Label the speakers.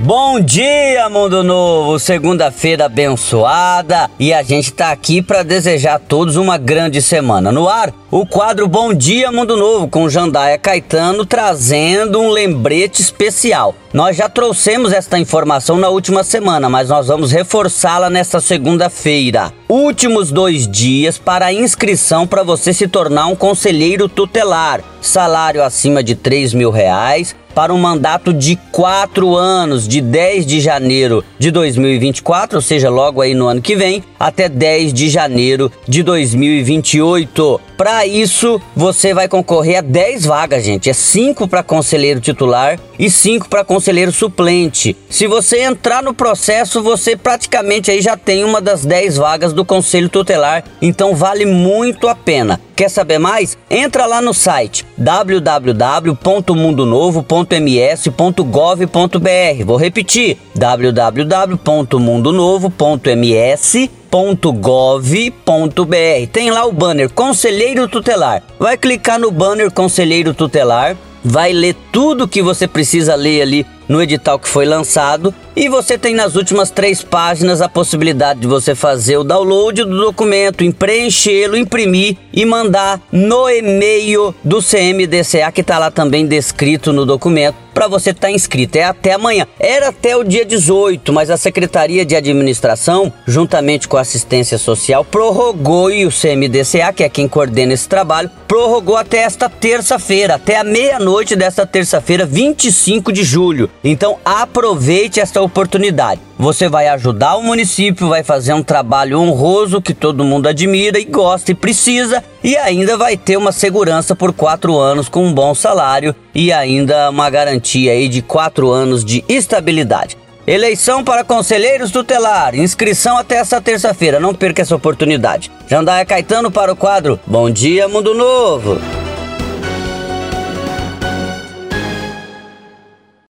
Speaker 1: Bom dia, Mundo Novo! Segunda-feira abençoada e a gente tá aqui para desejar a todos uma grande semana. No ar, o quadro Bom Dia Mundo Novo com Jandaia Caetano trazendo um lembrete especial. Nós já trouxemos esta informação na última semana, mas nós vamos reforçá-la nesta segunda-feira. Últimos dois dias para inscrição para você se tornar um conselheiro tutelar. Salário acima de 3 mil reais para um mandato de quatro anos, de 10 de janeiro de 2024, ou seja, logo aí no ano que vem, até 10 de janeiro de 2028. Para isso, você vai concorrer a 10 vagas, gente. É 5 para conselheiro titular e 5 para conselheiro suplente. Se você entrar no processo, você praticamente aí já tem uma das 10 vagas do conselho tutelar, então vale muito a pena. Quer saber mais? Entra lá no site www.mundonovo.ms.gov.br. Vou repetir: www.mundonovo.ms.gov.br. Tem lá o banner Conselheiro Tutelar. Vai clicar no banner Conselheiro Tutelar, vai ler tudo que você precisa ler ali no edital que foi lançado e você tem nas últimas três páginas a possibilidade de você fazer o download do documento, preenchê-lo, imprimir e mandar no e-mail do CMDCA que está lá também descrito no documento para você estar tá inscrito. É até amanhã. Era até o dia 18, mas a Secretaria de Administração, juntamente com a Assistência Social, prorrogou e o CMDCA, que é quem coordena esse trabalho, prorrogou até esta terça-feira, até a meia-noite desta terça-feira, 25 de julho. Então aproveite esta oportunidade. Você vai ajudar o município, vai fazer um trabalho honroso que todo mundo admira e gosta e precisa, e ainda vai ter uma segurança por quatro anos com um bom salário e ainda uma garantia aí de quatro anos de estabilidade. Eleição para conselheiros tutelar. Inscrição até essa terça-feira. Não perca essa oportunidade. Jandaia Caetano para o quadro Bom Dia Mundo Novo.